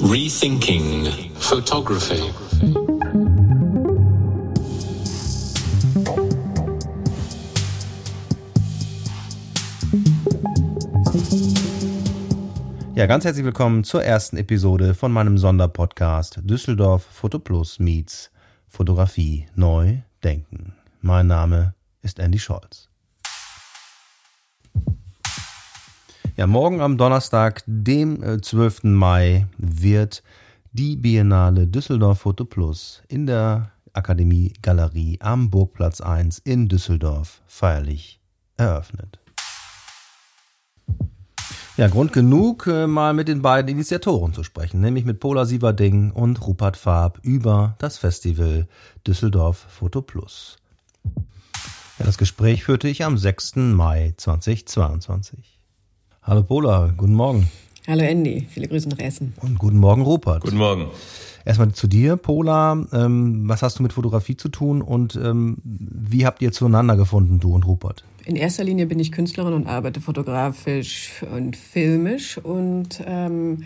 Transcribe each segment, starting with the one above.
Rethinking Photography. Ja, ganz herzlich willkommen zur ersten Episode von meinem Sonderpodcast Düsseldorf Foto Plus meets Fotografie neu denken. Mein Name ist Andy Scholz. Ja, morgen am Donnerstag, dem 12. Äh, Mai, wird die Biennale Düsseldorf Foto Plus in der Akademie Galerie am Burgplatz 1 in Düsseldorf feierlich eröffnet. Ja, Grund genug, äh, mal mit den beiden Initiatoren zu sprechen, nämlich mit Pola Sieverding und Rupert Farb über das Festival Düsseldorf Foto Plus. Ja, das Gespräch führte ich am 6. Mai 2022. Hallo Pola, guten Morgen. Hallo Andy, viele Grüße nach Essen. Und guten Morgen Rupert. Guten Morgen. Erstmal zu dir, Pola. Ähm, was hast du mit Fotografie zu tun und ähm, wie habt ihr zueinander gefunden, du und Rupert? In erster Linie bin ich Künstlerin und arbeite fotografisch und filmisch und ähm,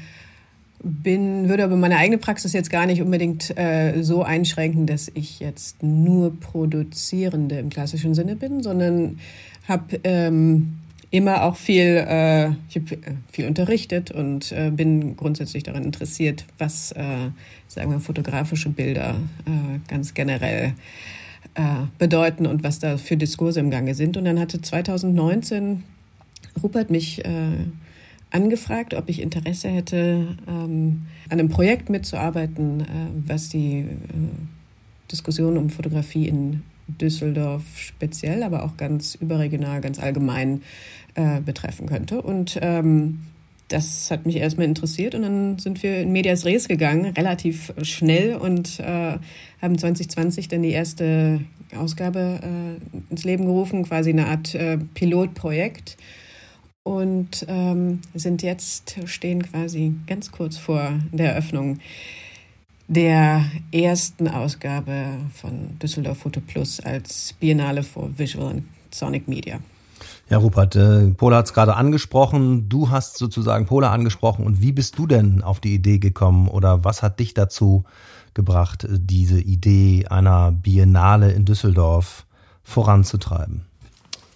bin, würde aber meine eigene Praxis jetzt gar nicht unbedingt äh, so einschränken, dass ich jetzt nur Produzierende im klassischen Sinne bin, sondern habe ähm, immer auch viel, äh, ich habe äh, viel unterrichtet und äh, bin grundsätzlich daran interessiert, was, äh, sagen wir, fotografische Bilder äh, ganz generell äh, bedeuten und was da für Diskurse im Gange sind. Und dann hatte 2019 Rupert mich angefragt, ob ich Interesse hätte, ähm, an einem Projekt mitzuarbeiten, was die Diskussion um Fotografie in Düsseldorf speziell, aber auch ganz überregional, ganz allgemein äh, betreffen könnte. Und ähm, das hat mich erstmal interessiert und dann sind wir in Medias Res gegangen, relativ schnell und äh, haben 2020 dann die erste Ausgabe äh, ins Leben gerufen, quasi eine Art äh, Pilotprojekt und ähm, sind jetzt, stehen quasi ganz kurz vor der Eröffnung der ersten Ausgabe von Düsseldorf Photo Plus als Biennale for Visual and Sonic Media. Ja, Rupert, äh, Pola hat es gerade angesprochen. Du hast sozusagen Pola angesprochen. Und wie bist du denn auf die Idee gekommen oder was hat dich dazu gebracht, diese Idee einer Biennale in Düsseldorf voranzutreiben?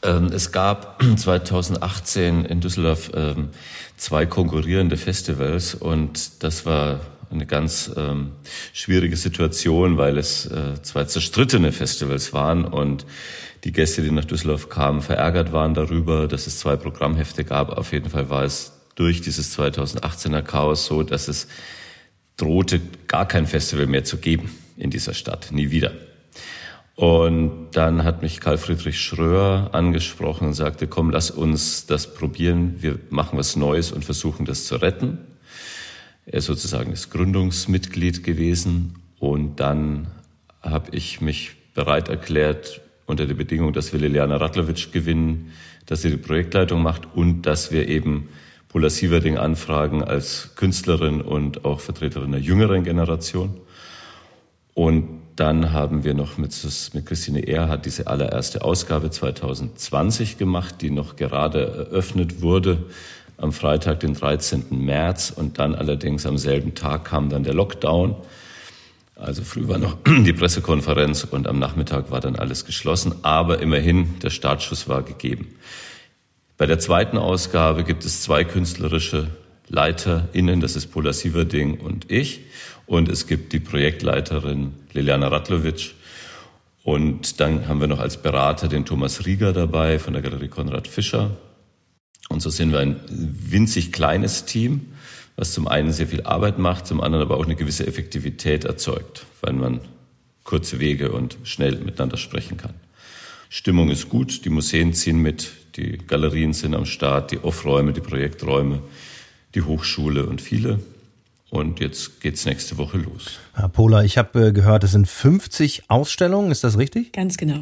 Ähm, es gab 2018 in Düsseldorf ähm, zwei konkurrierende Festivals und das war eine ganz ähm, schwierige Situation, weil es äh, zwei zerstrittene Festivals waren und die Gäste, die nach Düsseldorf kamen, verärgert waren darüber, dass es zwei Programmhefte gab. Auf jeden Fall war es durch dieses 2018er Chaos so, dass es drohte, gar kein Festival mehr zu geben in dieser Stadt. Nie wieder. Und dann hat mich Karl Friedrich Schröer angesprochen und sagte, komm, lass uns das probieren. Wir machen was Neues und versuchen das zu retten. Er ist sozusagen das Gründungsmitglied gewesen. Und dann habe ich mich bereit erklärt, unter der Bedingung, dass wir Liliana Radlovic gewinnen, dass sie die Projektleitung macht und dass wir eben Paula Sieverding anfragen als Künstlerin und auch Vertreterin der jüngeren Generation. Und dann haben wir noch mit, mit Christine Erhardt diese allererste Ausgabe 2020 gemacht, die noch gerade eröffnet wurde am Freitag, den 13. März. Und dann allerdings am selben Tag kam dann der Lockdown. Also früh war noch die Pressekonferenz und am Nachmittag war dann alles geschlossen. Aber immerhin, der Startschuss war gegeben. Bei der zweiten Ausgabe gibt es zwei künstlerische LeiterInnen, das ist Pola Sieverding und ich. Und es gibt die Projektleiterin Liliana Ratlovic. Und dann haben wir noch als Berater den Thomas Rieger dabei von der Galerie Konrad Fischer. Und so sind wir ein winzig kleines Team was zum einen sehr viel Arbeit macht, zum anderen aber auch eine gewisse Effektivität erzeugt, weil man kurze Wege und schnell miteinander sprechen kann. Stimmung ist gut, die Museen ziehen mit, die Galerien sind am Start, die Off-Räume, die Projekträume, die Hochschule und viele. Und jetzt geht's nächste Woche los. Herr Pola, ich habe äh, gehört, es sind 50 Ausstellungen, ist das richtig? Ganz genau.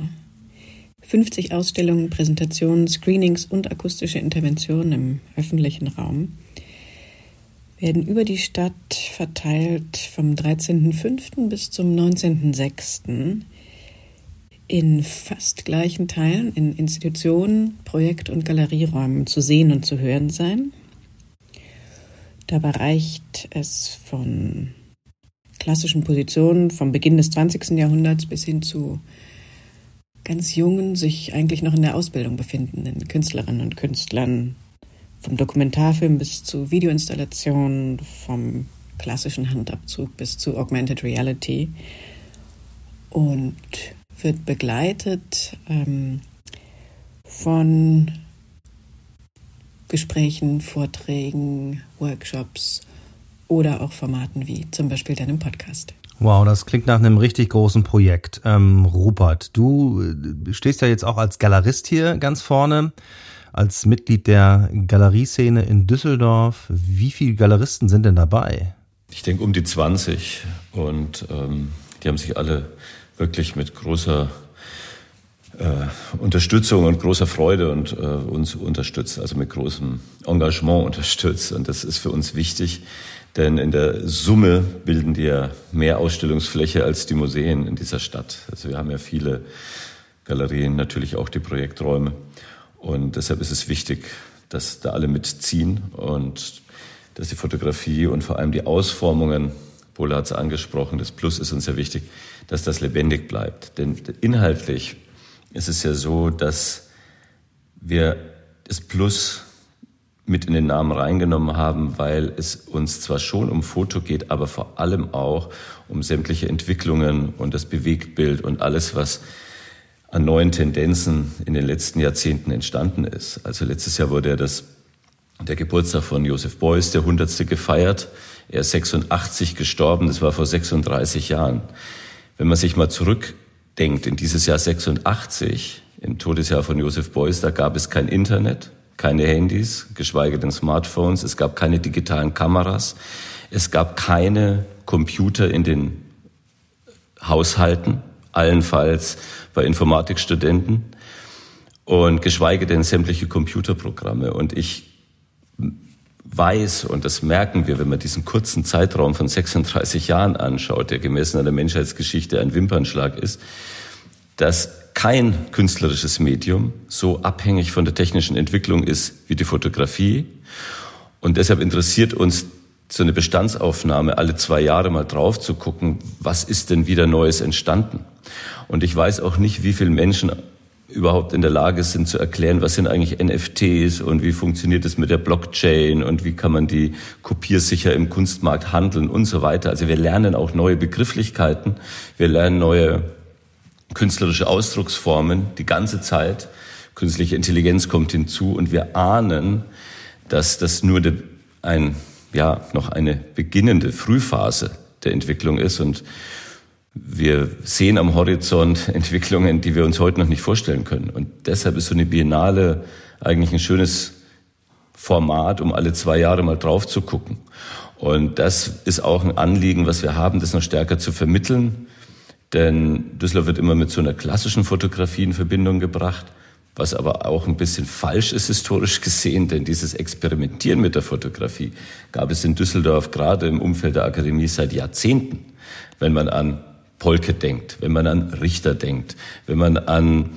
50 Ausstellungen, Präsentationen, Screenings und akustische Interventionen im öffentlichen Raum werden über die Stadt verteilt vom 13.05. bis zum 19.06. in fast gleichen Teilen in Institutionen, Projekt- und Galerieräumen zu sehen und zu hören sein. Dabei reicht es von klassischen Positionen vom Beginn des 20. Jahrhunderts bis hin zu ganz jungen, sich eigentlich noch in der Ausbildung befindenden Künstlerinnen und Künstlern, vom Dokumentarfilm bis zu Videoinstallationen, vom klassischen Handabzug bis zu Augmented Reality und wird begleitet ähm, von Gesprächen, Vorträgen, Workshops oder auch Formaten wie zum Beispiel deinem Podcast. Wow, das klingt nach einem richtig großen Projekt. Ähm, Rupert, du äh, stehst ja jetzt auch als Galerist hier ganz vorne, als Mitglied der Galerieszene in Düsseldorf. Wie viele Galeristen sind denn dabei? Ich denke um die 20 und ähm, die haben sich alle wirklich mit großer äh, Unterstützung und großer Freude und äh, uns unterstützt, also mit großem Engagement unterstützt. Und das ist für uns wichtig, denn in der Summe bilden die ja mehr Ausstellungsfläche als die Museen in dieser Stadt. Also wir haben ja viele Galerien, natürlich auch die Projekträume. Und deshalb ist es wichtig, dass da alle mitziehen und dass die Fotografie und vor allem die Ausformungen, Pola hat es angesprochen, das Plus ist uns sehr wichtig, dass das lebendig bleibt. Denn inhaltlich ist es ja so, dass wir das Plus mit in den Namen reingenommen haben, weil es uns zwar schon um Foto geht, aber vor allem auch um sämtliche Entwicklungen und das Bewegtbild und alles, was an neuen Tendenzen in den letzten Jahrzehnten entstanden ist. Also letztes Jahr wurde ja das, der Geburtstag von Joseph Beuys, der 100. gefeiert. Er ist 86 gestorben, das war vor 36 Jahren. Wenn man sich mal zurückdenkt in dieses Jahr 86, im Todesjahr von Joseph Beuys, da gab es kein Internet, keine Handys, geschweige denn Smartphones, es gab keine digitalen Kameras, es gab keine Computer in den Haushalten, allenfalls bei Informatikstudenten und geschweige denn sämtliche Computerprogramme. Und ich weiß, und das merken wir, wenn man diesen kurzen Zeitraum von 36 Jahren anschaut, der gemessen an der Menschheitsgeschichte ein Wimpernschlag ist, dass kein künstlerisches Medium so abhängig von der technischen Entwicklung ist wie die Fotografie. Und deshalb interessiert uns so eine Bestandsaufnahme alle zwei Jahre mal drauf zu gucken, was ist denn wieder Neues entstanden. Und ich weiß auch nicht, wie viele Menschen überhaupt in der Lage sind zu erklären, was sind eigentlich NFTs und wie funktioniert es mit der Blockchain und wie kann man die kopiersicher im Kunstmarkt handeln und so weiter. Also wir lernen auch neue Begrifflichkeiten, wir lernen neue künstlerische Ausdrucksformen die ganze Zeit. Künstliche Intelligenz kommt hinzu und wir ahnen, dass das nur ein, ja, noch eine beginnende Frühphase der Entwicklung ist und wir sehen am Horizont Entwicklungen, die wir uns heute noch nicht vorstellen können. Und deshalb ist so eine Biennale eigentlich ein schönes Format, um alle zwei Jahre mal drauf zu gucken. Und das ist auch ein Anliegen, was wir haben, das noch stärker zu vermitteln. Denn Düsseldorf wird immer mit so einer klassischen Fotografie in Verbindung gebracht, was aber auch ein bisschen falsch ist historisch gesehen, denn dieses Experimentieren mit der Fotografie gab es in Düsseldorf gerade im Umfeld der Akademie seit Jahrzehnten. Wenn man an Polke denkt, wenn man an Richter denkt, wenn man an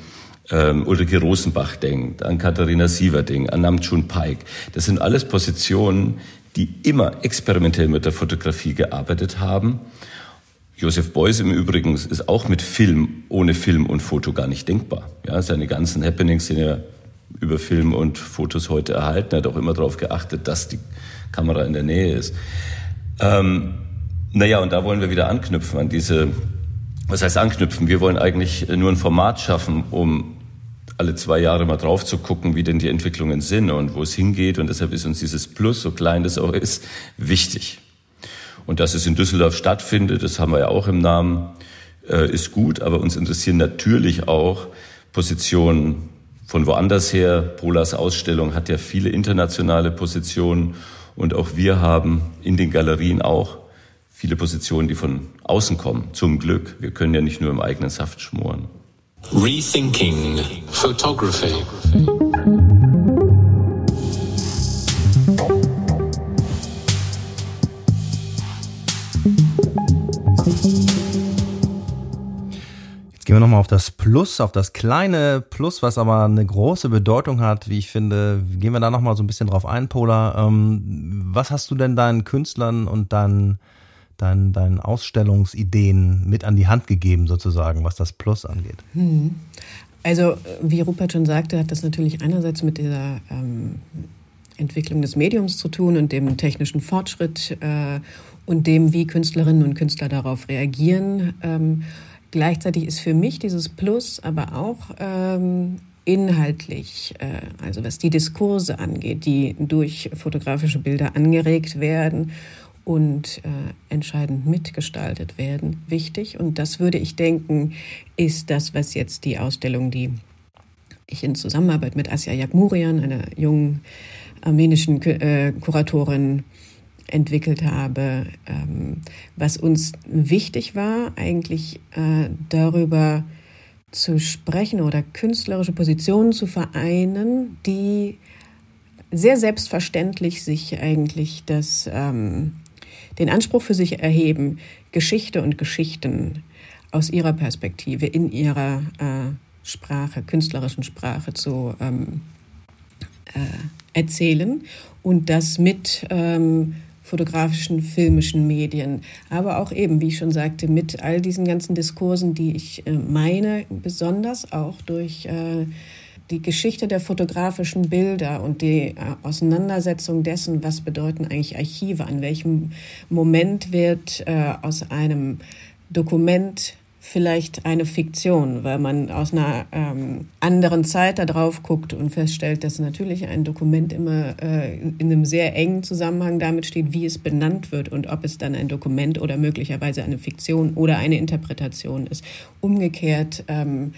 ähm, Ulrike Rosenbach denkt, an Katharina Sieverding, an Namjoon Paik. Das sind alles Positionen, die immer experimentell mit der Fotografie gearbeitet haben Josef Beuys im Übrigen ist auch mit Film, ohne Film und Foto gar nicht denkbar. Ja, seine ganzen Happenings sind ja über Film und Fotos heute erhalten. Er hat auch immer darauf geachtet, dass die Kamera in der Nähe ist. Ähm, naja, und da wollen wir wieder anknüpfen an diese, was heißt anknüpfen? Wir wollen eigentlich nur ein Format schaffen, um alle zwei Jahre mal drauf zu gucken, wie denn die Entwicklungen sind und wo es hingeht. Und deshalb ist uns dieses Plus, so klein das auch ist, wichtig. Und dass es in Düsseldorf stattfindet, das haben wir ja auch im Namen, äh, ist gut. Aber uns interessieren natürlich auch Positionen von woanders her. Polas Ausstellung hat ja viele internationale Positionen. Und auch wir haben in den Galerien auch viele Positionen, die von außen kommen. Zum Glück. Wir können ja nicht nur im eigenen Saft schmoren. Rethinking Photography. Gehen wir nochmal auf das Plus, auf das kleine Plus, was aber eine große Bedeutung hat, wie ich finde. Gehen wir da nochmal so ein bisschen drauf ein, Pola. Ähm, was hast du denn deinen Künstlern und deinen, deinen, deinen Ausstellungsideen mit an die Hand gegeben, sozusagen, was das Plus angeht? Hm. Also, wie Rupert schon sagte, hat das natürlich einerseits mit dieser ähm, Entwicklung des Mediums zu tun und dem technischen Fortschritt äh, und dem, wie Künstlerinnen und Künstler darauf reagieren. Ähm, Gleichzeitig ist für mich dieses Plus aber auch ähm, inhaltlich, äh, also was die Diskurse angeht, die durch fotografische Bilder angeregt werden und äh, entscheidend mitgestaltet werden, wichtig. Und das würde ich denken, ist das, was jetzt die Ausstellung, die ich in Zusammenarbeit mit Asya Yakmurian, einer jungen armenischen äh, Kuratorin, entwickelt habe. Ähm, was uns wichtig war, eigentlich äh, darüber zu sprechen oder künstlerische Positionen zu vereinen, die sehr selbstverständlich sich eigentlich das, ähm, den Anspruch für sich erheben, Geschichte und Geschichten aus ihrer Perspektive, in ihrer äh, Sprache, künstlerischen Sprache zu ähm, äh, erzählen und das mit ähm, fotografischen, filmischen Medien, aber auch eben, wie ich schon sagte, mit all diesen ganzen Diskursen, die ich äh, meine, besonders auch durch äh, die Geschichte der fotografischen Bilder und die äh, Auseinandersetzung dessen, was bedeuten eigentlich Archive, an welchem Moment wird aus einem Dokument vielleicht eine Fiktion, weil man aus einer ähm, anderen Zeit da drauf guckt und feststellt, dass natürlich ein Dokument immer äh, in einem sehr engen Zusammenhang damit steht, wie es benannt wird und ob es dann ein Dokument oder möglicherweise eine Fiktion oder eine Interpretation ist. Umgekehrt ähm,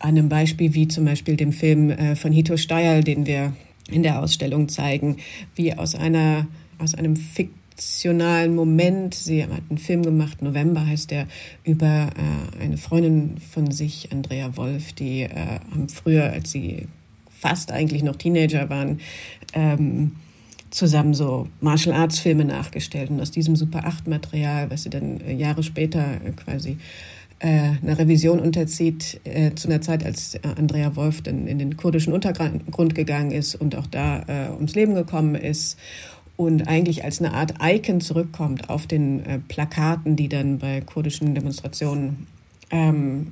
an einem Beispiel wie zum Beispiel dem Film äh, von Hito Steyerl, den wir in der Ausstellung zeigen, wie aus einer aus einem Fik emotionalen Moment. Sie hat einen Film gemacht, November heißt der, über äh, eine Freundin von sich, Andrea Wolf, die äh, haben früher, als sie fast eigentlich noch Teenager waren, ähm, zusammen so Martial Arts Filme nachgestellt und aus diesem Super 8 Material, was sie dann äh, Jahre später äh, quasi äh, einer Revision unterzieht, äh, zu einer Zeit, als Andrea Wolf dann in den kurdischen Untergrund gegangen ist und auch da äh, ums Leben gekommen ist und eigentlich als eine Art Icon zurückkommt auf den äh, Plakaten, die dann bei kurdischen Demonstrationen ähm,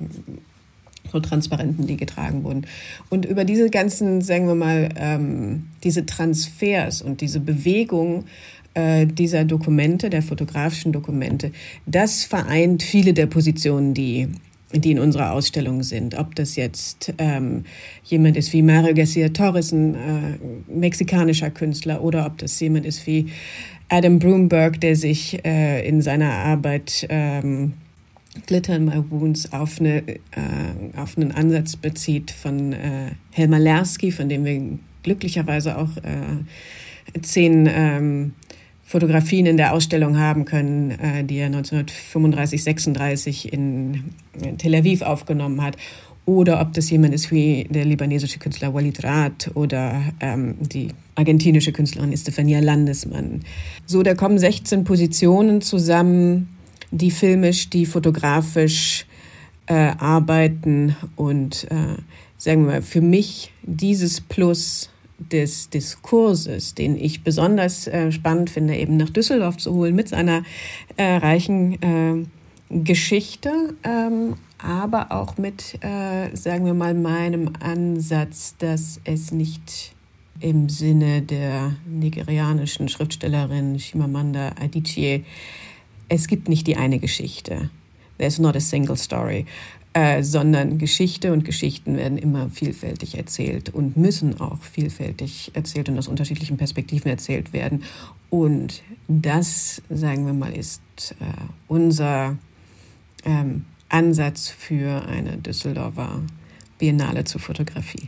so Transparenten, die getragen wurden. Und über diese ganzen, sagen wir mal, ähm, diese Transfers und diese Bewegung äh, dieser Dokumente, der fotografischen Dokumente, das vereint viele der Positionen, die die in unserer Ausstellung sind. Ob das jetzt ähm, jemand ist wie Mario Garcia Torres, ein äh, mexikanischer Künstler, oder ob das jemand ist wie Adam Broomberg, der sich äh, in seiner Arbeit ähm, Glitter in My Wounds auf, eine, äh, auf einen Ansatz bezieht von äh, Helmer Lersky, von dem wir glücklicherweise auch äh, zehn ähm, Fotografien in der Ausstellung haben können, äh, die er 1935, 36 in Tel Aviv aufgenommen hat. Oder ob das jemand ist wie der libanesische Künstler Walid Rath oder ähm, die argentinische Künstlerin Estefania Landesmann. So, da kommen 16 Positionen zusammen, die filmisch, die fotografisch äh, arbeiten und äh, sagen wir mal, für mich dieses Plus des Diskurses, den ich besonders äh, spannend finde, eben nach Düsseldorf zu holen mit seiner äh, reichen äh, Geschichte, ähm, aber auch mit, äh, sagen wir mal, meinem Ansatz, dass es nicht im Sinne der nigerianischen Schriftstellerin Shimamanda Adichie, es gibt nicht die eine Geschichte. There's not a single story äh, sondern Geschichte und Geschichten werden immer vielfältig erzählt und müssen auch vielfältig erzählt und aus unterschiedlichen Perspektiven erzählt werden. Und das, sagen wir mal, ist äh, unser ähm, Ansatz für eine Düsseldorfer Biennale zur Fotografie.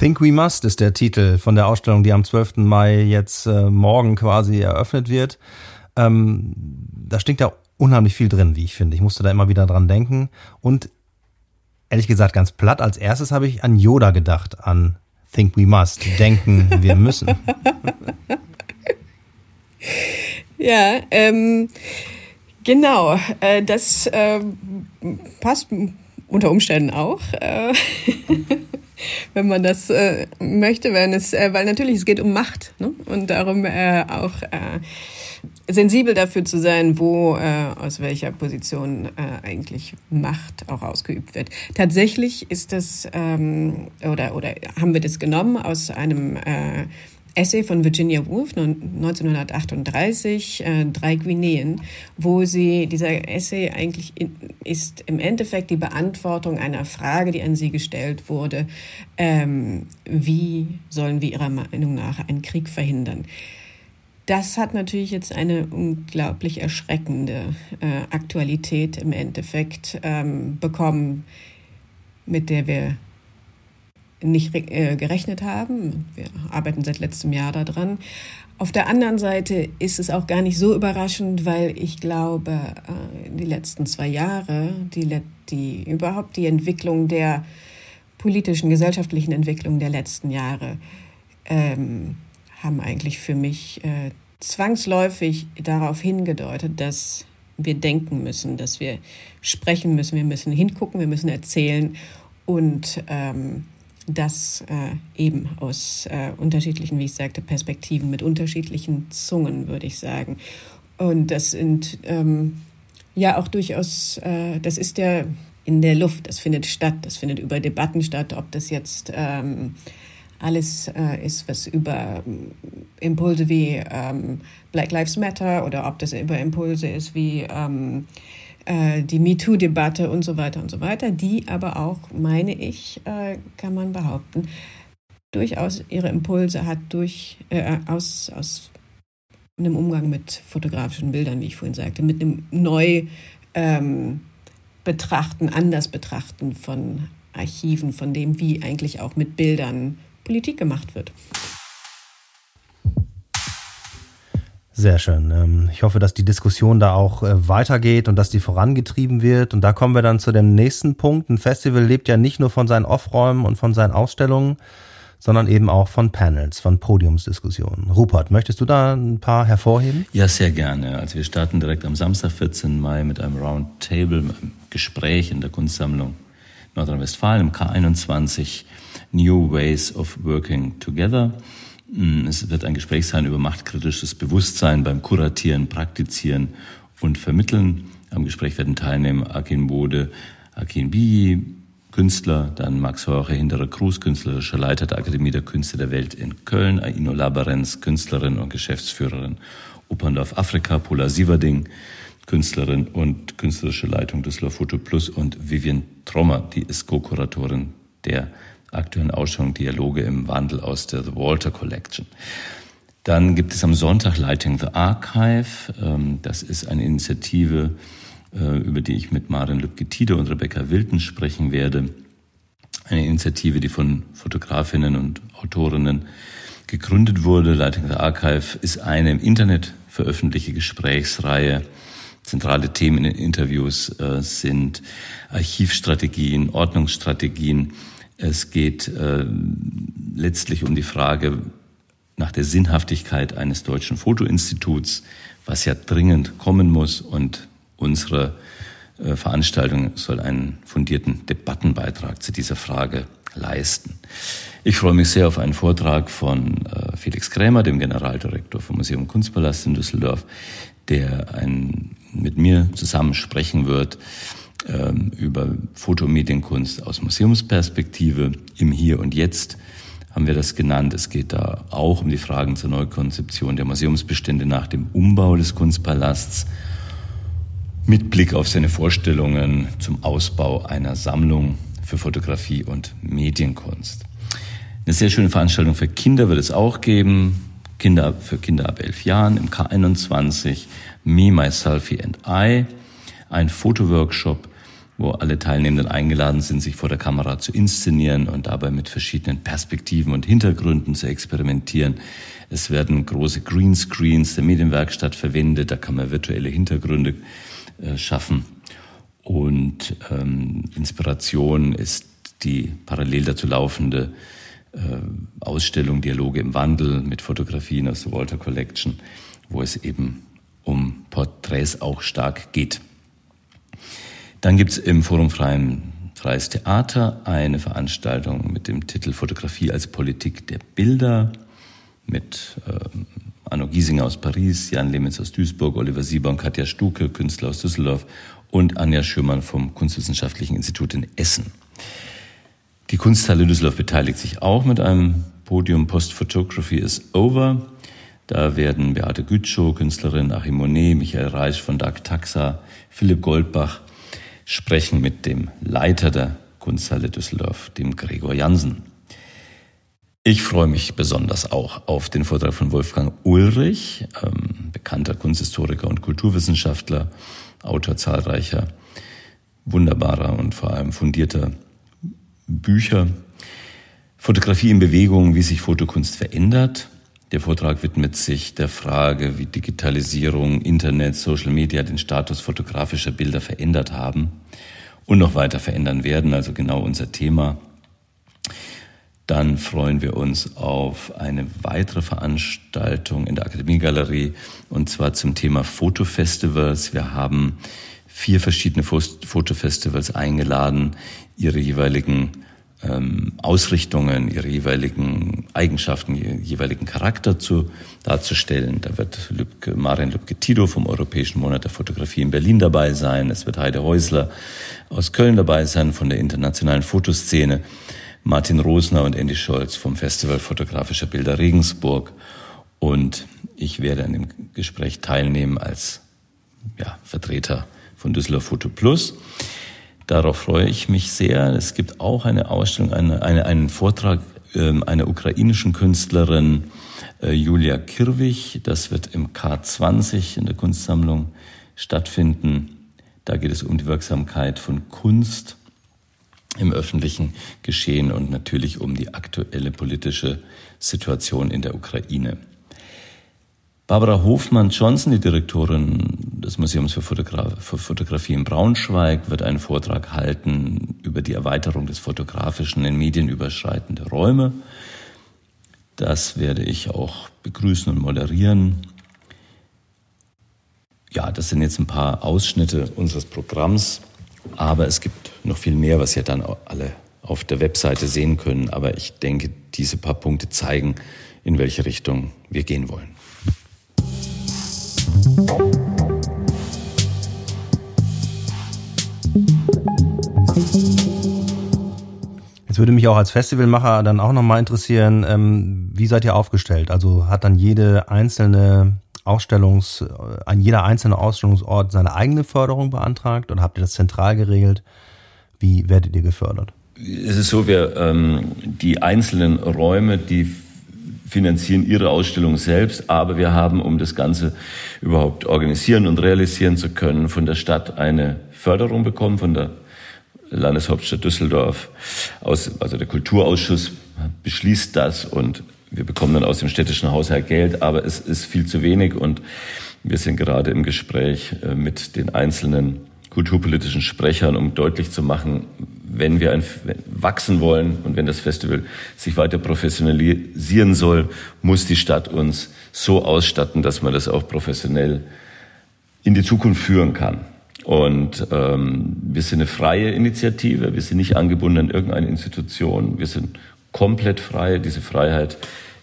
Think We Must ist der Titel von der Ausstellung, die am 12. Mai jetzt äh, morgen quasi eröffnet wird. Ähm, da steckt ja unheimlich viel drin, wie ich finde. Ich musste da immer wieder dran denken. Und ehrlich gesagt, ganz platt, als erstes habe ich an Yoda gedacht, an think we must. Denken, wir müssen. ja, ähm, genau. Äh, das äh, passt unter Umständen auch. Wenn man das äh, möchte, wenn es, äh, weil natürlich es geht um Macht ne? und darum äh, auch äh, sensibel dafür zu sein, wo äh, aus welcher Position äh, eigentlich Macht auch ausgeübt wird. Tatsächlich ist das ähm, oder oder haben wir das genommen aus einem Essay von Virginia Woolf 1938, äh, Drei Guineen, wo sie, dieser Essay eigentlich in, ist im Endeffekt die Beantwortung einer Frage, die an sie gestellt wurde, ähm, wie sollen wir ihrer Meinung nach einen Krieg verhindern? Das hat natürlich jetzt eine unglaublich erschreckende äh, Aktualität im Endeffekt ähm, bekommen, mit der wir nicht äh, gerechnet haben. Wir arbeiten seit letztem Jahr daran. Auf der anderen Seite ist es auch gar nicht so überraschend, weil ich glaube, äh, die letzten zwei Jahre, die, die überhaupt die Entwicklung der politischen, gesellschaftlichen Entwicklung der letzten Jahre ähm, haben eigentlich für mich äh, zwangsläufig darauf hingedeutet, dass wir denken müssen, dass wir sprechen müssen, wir müssen hingucken, wir müssen erzählen und ähm, das äh, eben aus äh, unterschiedlichen, wie ich sagte, Perspektiven mit unterschiedlichen Zungen, würde ich sagen. Und das sind ähm, ja auch durchaus, äh, das ist ja in der Luft, das findet statt, das findet über Debatten statt, ob das jetzt ähm, alles äh, ist, was über ähm, Impulse wie ähm, Black Lives Matter oder ob das über Impulse ist wie ähm, äh, die MeToo-Debatte und so weiter und so weiter, die aber auch, meine ich, äh, kann man behaupten, durchaus ihre Impulse hat durch, äh, aus, aus einem Umgang mit fotografischen Bildern, wie ich vorhin sagte, mit einem neu ähm, anders betrachten von Archiven, von dem, wie eigentlich auch mit Bildern Politik gemacht wird. Sehr schön. Ähm, ich hoffe, dass die Diskussion da auch äh, weitergeht und dass die vorangetrieben wird. Und da kommen wir dann zu dem nächsten Punkt. Ein Festival lebt ja nicht nur von seinen Off-Räumen und von seinen Ausstellungen, sondern eben auch von Panels, von Podiumsdiskussionen. Rupert, möchtest du da ein paar hervorheben? Ja, sehr gerne. Also wir starten direkt am Samstag, 14. Mai mit einem Roundtable, einem Gespräch in der Kunstsammlung Nordrhein-Westfalen im K21 New Ways of Working Together. Mm, es wird ein Gespräch sein über machtkritisches Bewusstsein beim Kuratieren, Praktizieren und Vermitteln. Am Gespräch werden teilnehmen Akin Bode, Akin Biyi, Künstler, dann Max Horche, Hinterer Cruz, künstlerischer Leiter der Akademie der Künste der Welt in Köln, Aino Labarenz, Künstlerin und Geschäftsführerin Operndorf Afrika, Pola Sieverding, Künstlerin und künstlerische Leitung Düsseldorf Foto Plus und Vivian Trommer, die ist Co-Kuratorin der aktuellen Ausstellung Dialoge im Wandel aus der The Walter Collection. Dann gibt es am Sonntag Lighting the Archive. Ähm, das ist eine Initiative, äh, über die ich mit Maren Lübke-Tiede und Rebecca Wilton sprechen werde. Eine Initiative, die von Fotografinnen und Autorinnen gegründet wurde. Lighting the Archive ist eine im Internet veröffentlichte Gesprächsreihe. Zentrale Themen in Interviews äh, sind Archivstrategien, Ordnungsstrategien, es geht äh, letztlich um die Frage nach der Sinnhaftigkeit eines deutschen Fotoinstituts, was ja dringend kommen muss. Und unsere äh, Veranstaltung soll einen fundierten Debattenbeitrag zu dieser Frage leisten. Ich freue mich sehr auf einen Vortrag von äh, Felix Krämer, dem Generaldirektor vom Museum Kunstpalast in Düsseldorf, der ein, mit mir zusammen sprechen wird über Fotomedienkunst aus Museumsperspektive im Hier und Jetzt haben wir das genannt. Es geht da auch um die Fragen zur Neukonzeption der Museumsbestände nach dem Umbau des Kunstpalasts mit Blick auf seine Vorstellungen zum Ausbau einer Sammlung für Fotografie und Medienkunst. Eine sehr schöne Veranstaltung für Kinder wird es auch geben. Kinder für Kinder ab elf Jahren im K21 Me, My Selfie and I. Ein Fotoworkshop wo alle Teilnehmenden eingeladen sind, sich vor der Kamera zu inszenieren und dabei mit verschiedenen Perspektiven und Hintergründen zu experimentieren. Es werden große Greenscreens der Medienwerkstatt verwendet, da kann man virtuelle Hintergründe äh, schaffen. Und ähm, Inspiration ist die parallel dazu laufende äh, Ausstellung Dialoge im Wandel mit Fotografien aus der Walter Collection, wo es eben um Porträts auch stark geht. Dann gibt es im Forum Freien, Freies Theater eine Veranstaltung mit dem Titel Fotografie als Politik der Bilder mit äh, Anno Giesinger aus Paris, Jan Lemitz aus Duisburg, Oliver Sieber und Katja Stuke, Künstler aus Düsseldorf und Anja Schürmann vom Kunstwissenschaftlichen Institut in Essen. Die Kunsthalle Düsseldorf beteiligt sich auch mit einem Podium Post Photography is Over. Da werden Beate Gütschow, Künstlerin Achim Monet, Michael Reich von Dark Taxa, Philipp Goldbach sprechen mit dem Leiter der Kunsthalle Düsseldorf, dem Gregor Jansen. Ich freue mich besonders auch auf den Vortrag von Wolfgang Ulrich, ähm, bekannter Kunsthistoriker und Kulturwissenschaftler, Autor zahlreicher wunderbarer und vor allem fundierter Bücher. Fotografie in Bewegung, wie sich Fotokunst verändert. Der Vortrag widmet sich der Frage, wie Digitalisierung, Internet, Social Media den Status fotografischer Bilder verändert haben und noch weiter verändern werden, also genau unser Thema. Dann freuen wir uns auf eine weitere Veranstaltung in der Akademiegalerie und zwar zum Thema Fotofestivals. Wir haben vier verschiedene Fotofestivals eingeladen, ihre jeweiligen ähm, Ausrichtungen, ihre jeweiligen Eigenschaften, ihren jeweiligen Charakter zu, darzustellen. Da wird Lübke, Marian Lübke-Tido vom Europäischen Monat der Fotografie in Berlin dabei sein. Es wird Heide Häusler aus Köln dabei sein von der internationalen Fotoszene. Martin Rosner und Andy Scholz vom Festival Fotografischer Bilder Regensburg. Und ich werde an dem Gespräch teilnehmen als ja, Vertreter von Düsseldorf Foto Plus. Darauf freue ich mich sehr. Es gibt auch eine Ausstellung, eine, eine, einen Vortrag äh, einer ukrainischen Künstlerin, äh, Julia Kirwig. Das wird im K20 in der Kunstsammlung stattfinden. Da geht es um die Wirksamkeit von Kunst im öffentlichen Geschehen und natürlich um die aktuelle politische Situation in der Ukraine. Barbara Hofmann-Johnson, die Direktorin des Museums für, Fotogra für, Fotografie in Braunschweig, wird einen Vortrag halten über die Erweiterung des fotografischen in Medien überschreitende Räume. Das werde ich auch begrüßen und moderieren. Ja, das sind jetzt ein paar Ausschnitte unseres Programms, aber es gibt noch viel mehr, was ihr dann alle auf der Webseite sehen können. Aber ich denke, diese paar Punkte zeigen, in welche Richtung wir gehen wollen. Jetzt würde mich auch als Festivalmacher dann auch nochmal interessieren, ähm, wie seid ihr aufgestellt? Also hat dann jede einzelne Ausstellungs, ein jeder einzelne Ausstellungsort seine eigene Förderung beantragt oder habt ihr das zentral geregelt? Wie werdet ihr gefördert? Es ist so, wir ähm, die einzelnen Räume, die finanzieren ihre Ausstellung selbst, aber wir haben, um das Ganze überhaupt organisieren und realisieren zu können, von der Stadt eine Förderung bekommen, von der Landeshauptstadt Düsseldorf. Aus, also der Kulturausschuss beschließt das und wir bekommen dann aus dem städtischen Haushalt Geld, aber es ist viel zu wenig und wir sind gerade im Gespräch äh, mit den einzelnen kulturpolitischen Sprechern, um deutlich zu machen, wenn wir ein, wachsen wollen und wenn das Festival sich weiter professionalisieren soll, muss die Stadt uns so ausstatten, dass man das auch professionell in die Zukunft führen kann. Und ähm, wir sind eine freie Initiative, wir sind nicht angebunden an irgendeine Institution, wir sind komplett frei. Diese Freiheit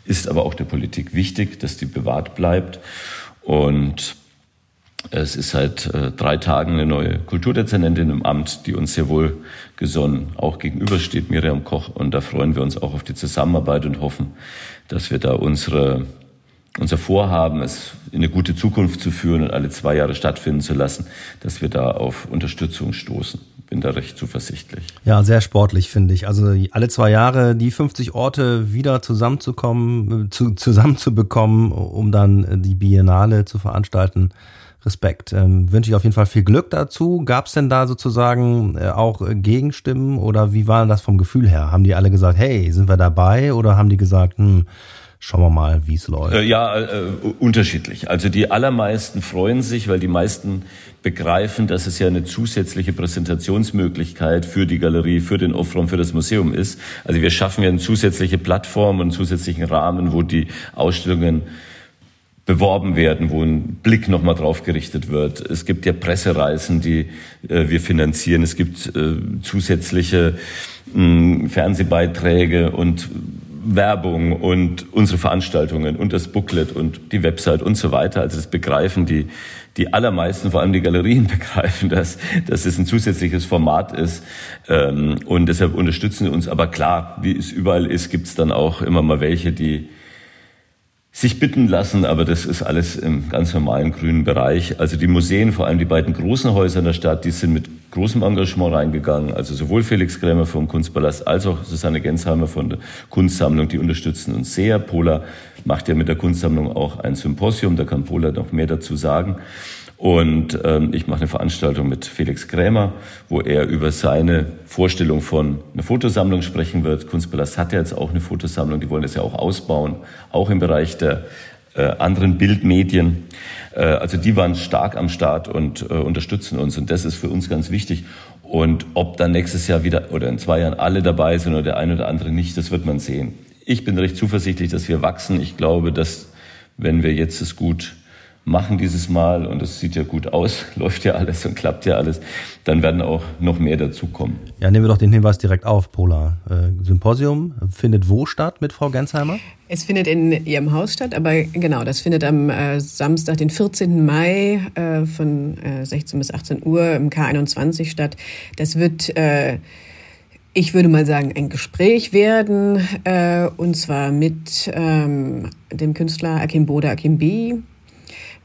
ist aber auch der Politik wichtig, dass die bewahrt bleibt. Und es ist seit äh, drei Tagen eine neue Kulturdezernentin im Amt, die uns sehr wohl gesonnen auch gegenübersteht, Miriam Koch. Und da freuen wir uns auch auf die Zusammenarbeit und hoffen, dass wir da unsere, unser Vorhaben, es in eine gute Zukunft zu führen und alle zwei Jahre stattfinden zu lassen, dass wir da auf Unterstützung stoßen. Bin da recht zuversichtlich. Ja, sehr sportlich finde ich. Also alle zwei Jahre die 50 Orte wieder zusammenzukommen, zu, zusammenzubekommen, um dann die Biennale zu veranstalten Respekt. Ähm, wünsche ich auf jeden Fall viel Glück dazu. Gab es denn da sozusagen äh, auch äh, Gegenstimmen oder wie war das vom Gefühl her? Haben die alle gesagt, hey, sind wir dabei? Oder haben die gesagt, hm, Schauen wir mal, wie es läuft. Äh, ja, äh, unterschiedlich. Also die allermeisten freuen sich, weil die meisten begreifen, dass es ja eine zusätzliche Präsentationsmöglichkeit für die Galerie, für den Offraum, für das Museum ist. Also wir schaffen ja eine zusätzliche Plattform und einen zusätzlichen Rahmen, wo die Ausstellungen beworben werden, wo ein Blick nochmal drauf gerichtet wird. Es gibt ja Pressereisen, die äh, wir finanzieren. Es gibt äh, zusätzliche mh, Fernsehbeiträge und Werbung und unsere Veranstaltungen und das Booklet und die Website und so weiter. Also das begreifen die, die allermeisten, vor allem die Galerien begreifen, dass, dass es ein zusätzliches Format ist. Ähm, und deshalb unterstützen sie uns. Aber klar, wie es überall ist, gibt es dann auch immer mal welche, die sich bitten lassen, aber das ist alles im ganz normalen grünen Bereich. Also die Museen, vor allem die beiden großen Häuser in der Stadt, die sind mit großem Engagement reingegangen. Also sowohl Felix Krämer vom Kunstpalast als auch Susanne Gensheimer von der Kunstsammlung, die unterstützen uns sehr. Pola macht ja mit der Kunstsammlung auch ein Symposium, da kann Pola noch mehr dazu sagen. Und ähm, ich mache eine Veranstaltung mit Felix Krämer, wo er über seine Vorstellung von einer Fotosammlung sprechen wird. Kunstpalast hat ja jetzt auch eine Fotosammlung, die wollen das ja auch ausbauen, auch im Bereich der äh, anderen Bildmedien. Äh, also die waren stark am Start und äh, unterstützen uns. Und das ist für uns ganz wichtig. Und ob dann nächstes Jahr wieder oder in zwei Jahren alle dabei sind oder der eine oder andere nicht, das wird man sehen. Ich bin recht zuversichtlich, dass wir wachsen. Ich glaube, dass wenn wir jetzt es gut machen dieses Mal und es sieht ja gut aus, läuft ja alles und klappt ja alles, dann werden auch noch mehr dazukommen. Ja, nehmen wir doch den Hinweis direkt auf, Pola. Äh, Symposium findet wo statt mit Frau Gensheimer? Es findet in Ihrem Haus statt, aber genau, das findet am äh, Samstag, den 14. Mai äh, von 16 bis 18 Uhr im K21 statt. Das wird ich würde mal sagen, ein Gespräch werden, äh, und zwar mit ähm, dem Künstler Akim Boda Akimbi,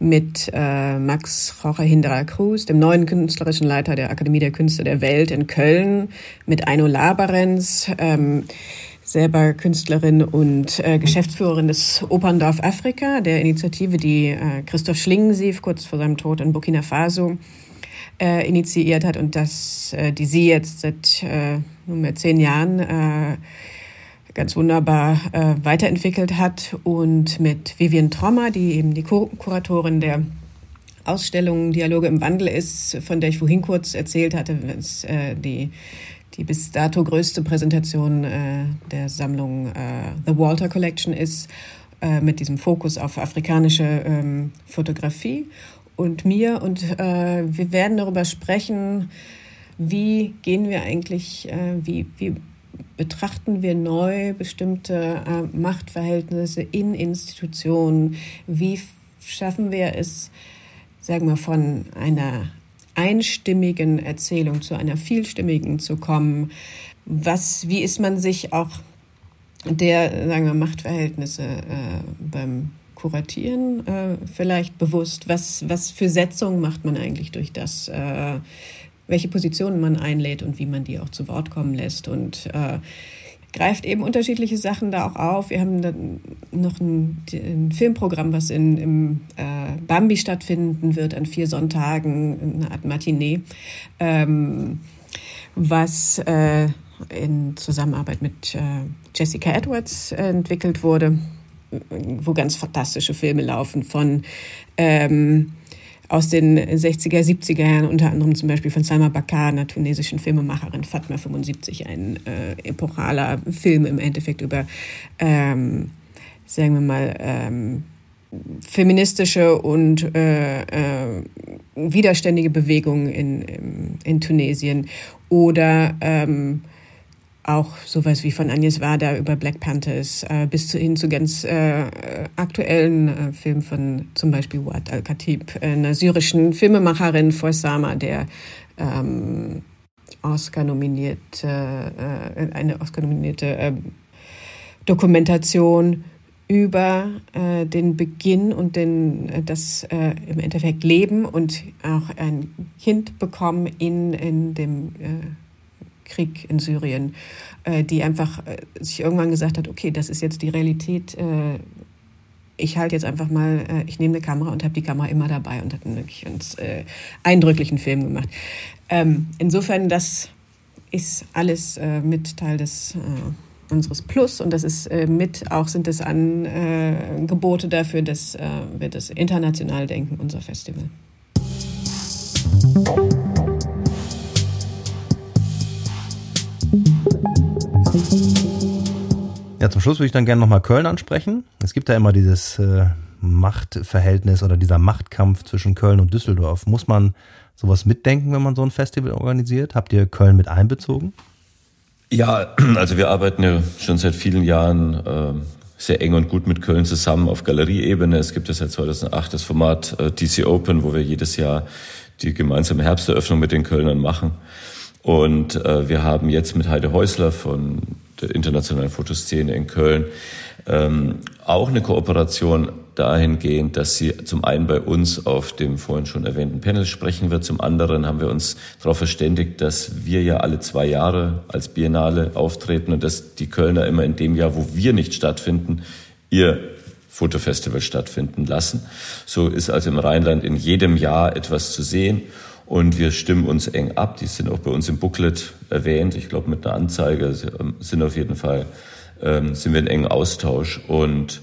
mit äh, Max Rocher Hinderer Cruz, dem neuen künstlerischen Leiter der Akademie der Künste der Welt in Köln, mit Aino Labarenz, ähm, selber Künstlerin und äh, Geschäftsführerin des Operndorf Afrika, der Initiative, die äh, Christoph Schlingensief kurz vor seinem Tod in Burkina Faso äh, initiiert hat und das, äh, die sie jetzt seit äh, nunmehr zehn Jahren ganz wunderbar äh, weiterentwickelt hat und mit Vivian Trommer, die eben die Kur Kuratorin der Ausstellung Dialoge im Wandel ist, von der ich vorhin kurz erzählt hatte, es äh, die die bis dato größte Präsentation äh, der Sammlung äh, The Walter Collection ist, äh, mit diesem Fokus auf afrikanische ähm, Fotografie und mir. Und äh, wir werden darüber sprechen, wie gehen wir eigentlich, äh, wie, wie betrachten wir neu bestimmte äh, Machtverhältnisse in Institutionen? Wie schaffen wir es, sagen wir, von einer einstimmigen Erzählung zu einer vielstimmigen zu kommen? Was, wie ist man sich auch der, sagen wir, Machtverhältnisse äh, beim Kuratieren äh, vielleicht bewusst? Was, was für Setzungen macht man eigentlich durch das? Äh, welche Positionen man einlädt und wie man die auch zu Wort kommen lässt und äh, greift eben unterschiedliche Sachen da auch auf. Wir haben dann noch ein, ein Filmprogramm, was in, im äh, Bambi stattfinden wird an vier Sonntagen, eine Art Matinee, ähm, was äh, in Zusammenarbeit mit äh, Jessica Edwards entwickelt wurde, wo ganz fantastische Filme laufen von ähm, aus den 60er, 70er Jahren, unter anderem zum Beispiel von Salma Bakar, einer tunesischen Filmemacherin, Fatma 75, ein äh, epochaler Film im Endeffekt über, ähm, sagen wir mal, ähm, feministische und äh, äh, widerständige Bewegungen in, in, in Tunesien oder ähm, auch sowas wie von Agnes Varda über Black Panthers äh, bis zu, hin zu ganz äh, aktuellen äh, Filmen von zum Beispiel Wad al-Khatib, einer syrischen Filmemacherin Forsama, der ähm, Oscar-nominierte, äh, eine Oscar-nominierte ähm, Dokumentation über äh, den Beginn und den, äh, das äh, im Endeffekt Leben und auch ein Kind bekommen in, in dem äh, Krieg in Syrien, äh, die einfach äh, sich irgendwann gesagt hat, okay, das ist jetzt die Realität. Äh, ich halte jetzt einfach mal, ich nehme eine Kamera und habe die Kamera immer dabei und hat einen wirklich ganz eindrücklichen Film gemacht. Ähm, insofern, das ist alles mit Teil des unseres Plus und das ist äh, mit auch sind es Angebote äh, dafür, dass äh, wir das international denken, unser Festival. Zum Schluss würde ich dann gerne nochmal Köln ansprechen. Es gibt da immer dieses äh, Machtverhältnis oder dieser Machtkampf zwischen Köln und Düsseldorf. Muss man sowas mitdenken, wenn man so ein Festival organisiert? Habt ihr Köln mit einbezogen? Ja, also wir arbeiten ja schon seit vielen Jahren äh, sehr eng und gut mit Köln zusammen auf Galerieebene. Es gibt ja seit 2008 das Format äh, DC Open, wo wir jedes Jahr die gemeinsame Herbsteröffnung mit den Kölnern machen. Und äh, wir haben jetzt mit Heide Häusler von der internationalen Fotoszene in Köln ähm, auch eine Kooperation dahingehend, dass sie zum einen bei uns auf dem vorhin schon erwähnten Panel sprechen wird, zum anderen haben wir uns darauf verständigt, dass wir ja alle zwei Jahre als Biennale auftreten und dass die Kölner immer in dem Jahr, wo wir nicht stattfinden, ihr Fotofestival stattfinden lassen. So ist also im Rheinland in jedem Jahr etwas zu sehen und wir stimmen uns eng ab. Die sind auch bei uns im Booklet erwähnt. Ich glaube, mit einer Anzeige ähm, sind auf jeden Fall, ähm, sind wir in engen Austausch und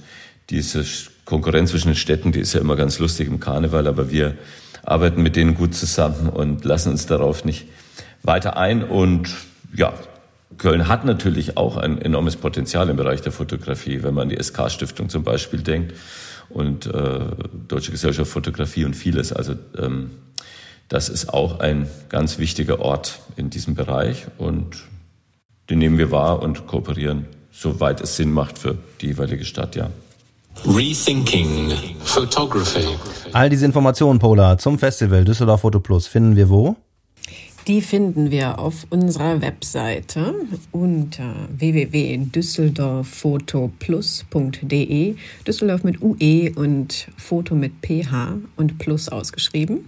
diese Konkurrenz zwischen den Städten, die ist ja immer ganz lustig im Karneval, aber wir arbeiten mit denen gut zusammen und lassen uns darauf nicht weiter ein. Und ja, Köln hat natürlich auch ein enormes Potenzial im Bereich der Fotografie, wenn man an die SK-Stiftung zum Beispiel denkt und äh, Deutsche Gesellschaft Fotografie und vieles. Also ähm, das ist auch ein ganz wichtiger Ort in diesem Bereich und den nehmen wir wahr und kooperieren, soweit es Sinn macht für die jeweilige Stadt, ja. Rethinking Photography. All diese Informationen, Pola, zum Festival Düsseldorf Foto Plus finden wir wo? Die finden wir auf unserer Webseite unter www.düsseldorffotoplus.de. Düsseldorf mit UE und Foto mit PH und Plus ausgeschrieben.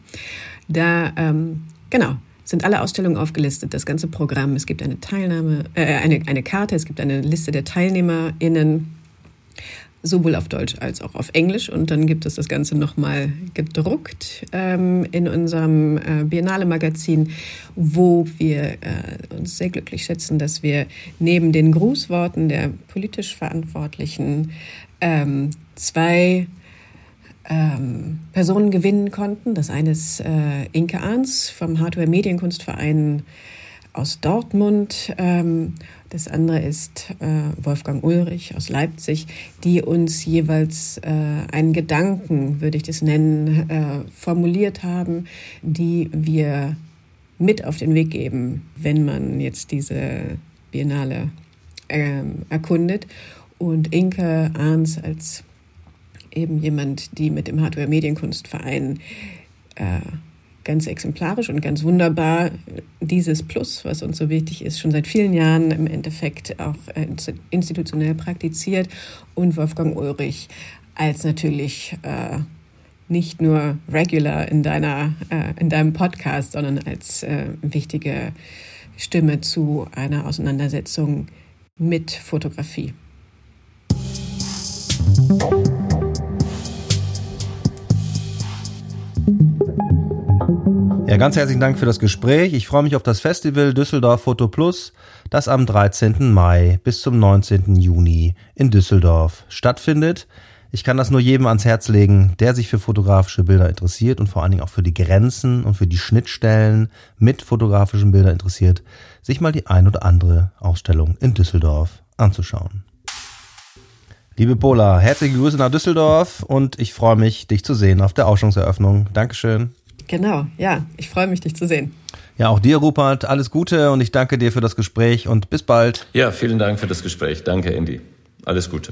Da, ähm, genau, sind alle Ausstellungen aufgelistet, das ganze Programm. Es gibt eine Teilnahme, äh, eine, eine Karte, es gibt eine Liste der TeilnehmerInnen sowohl auf Deutsch als auch auf Englisch. Und dann gibt es das Ganze nochmal gedruckt ähm, in unserem äh, Biennale-Magazin, wo wir äh, uns sehr glücklich schätzen, dass wir neben den Grußworten der politisch Verantwortlichen ähm, zwei ähm, Personen gewinnen konnten. Das eine ist äh, Inke Arns vom Hardware Medienkunstverein aus Dortmund. Ähm, das andere ist äh, Wolfgang Ulrich aus Leipzig, die uns jeweils äh, einen Gedanken, würde ich das nennen, äh, formuliert haben, die wir mit auf den Weg geben, wenn man jetzt diese Biennale ähm, erkundet. Und Inke Arns als eben jemand, die mit dem Hardware Medienkunstverein äh, ganz exemplarisch und ganz wunderbar dieses Plus, was uns so wichtig ist, schon seit vielen Jahren im Endeffekt auch äh, institutionell praktiziert und Wolfgang Ulrich als natürlich äh, nicht nur regular in deiner äh, in deinem Podcast, sondern als äh, wichtige Stimme zu einer Auseinandersetzung mit Fotografie. Ja, ganz herzlichen Dank für das Gespräch. Ich freue mich auf das Festival Düsseldorf Foto Plus, das am 13. Mai bis zum 19. Juni in Düsseldorf stattfindet. Ich kann das nur jedem ans Herz legen, der sich für fotografische Bilder interessiert und vor allen Dingen auch für die Grenzen und für die Schnittstellen mit fotografischen Bildern interessiert, sich mal die ein oder andere Ausstellung in Düsseldorf anzuschauen. Liebe Pola, herzliche Grüße nach Düsseldorf und ich freue mich, dich zu sehen auf der Ausstellungseröffnung. Dankeschön. Genau, ja, ich freue mich, dich zu sehen. Ja, auch dir, Rupert, alles Gute und ich danke dir für das Gespräch und bis bald. Ja, vielen Dank für das Gespräch. Danke, Andy. Alles Gute.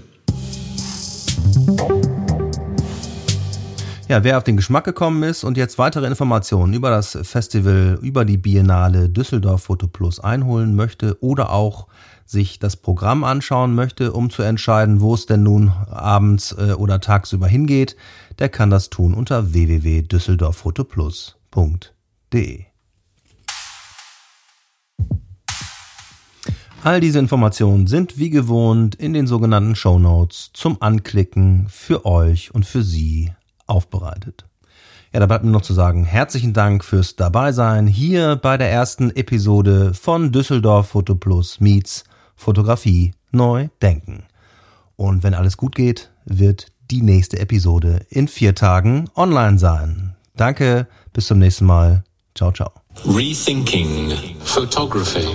Ja, wer auf den Geschmack gekommen ist und jetzt weitere Informationen über das Festival, über die Biennale Düsseldorf Foto Plus einholen möchte oder auch sich das Programm anschauen möchte, um zu entscheiden, wo es denn nun abends äh, oder tagsüber hingeht, der kann das tun unter www.düsseldorffotoplus.de. All diese Informationen sind wie gewohnt in den sogenannten Show Notes zum Anklicken für euch und für Sie aufbereitet. Ja, da bleibt mir noch zu sagen, herzlichen Dank fürs Dabeisein hier bei der ersten Episode von Düsseldorf Foto Plus Meets Fotografie neu denken. Und wenn alles gut geht, wird die nächste Episode in vier Tagen online sein. Danke, bis zum nächsten Mal. Ciao, ciao. Rethinking Photography.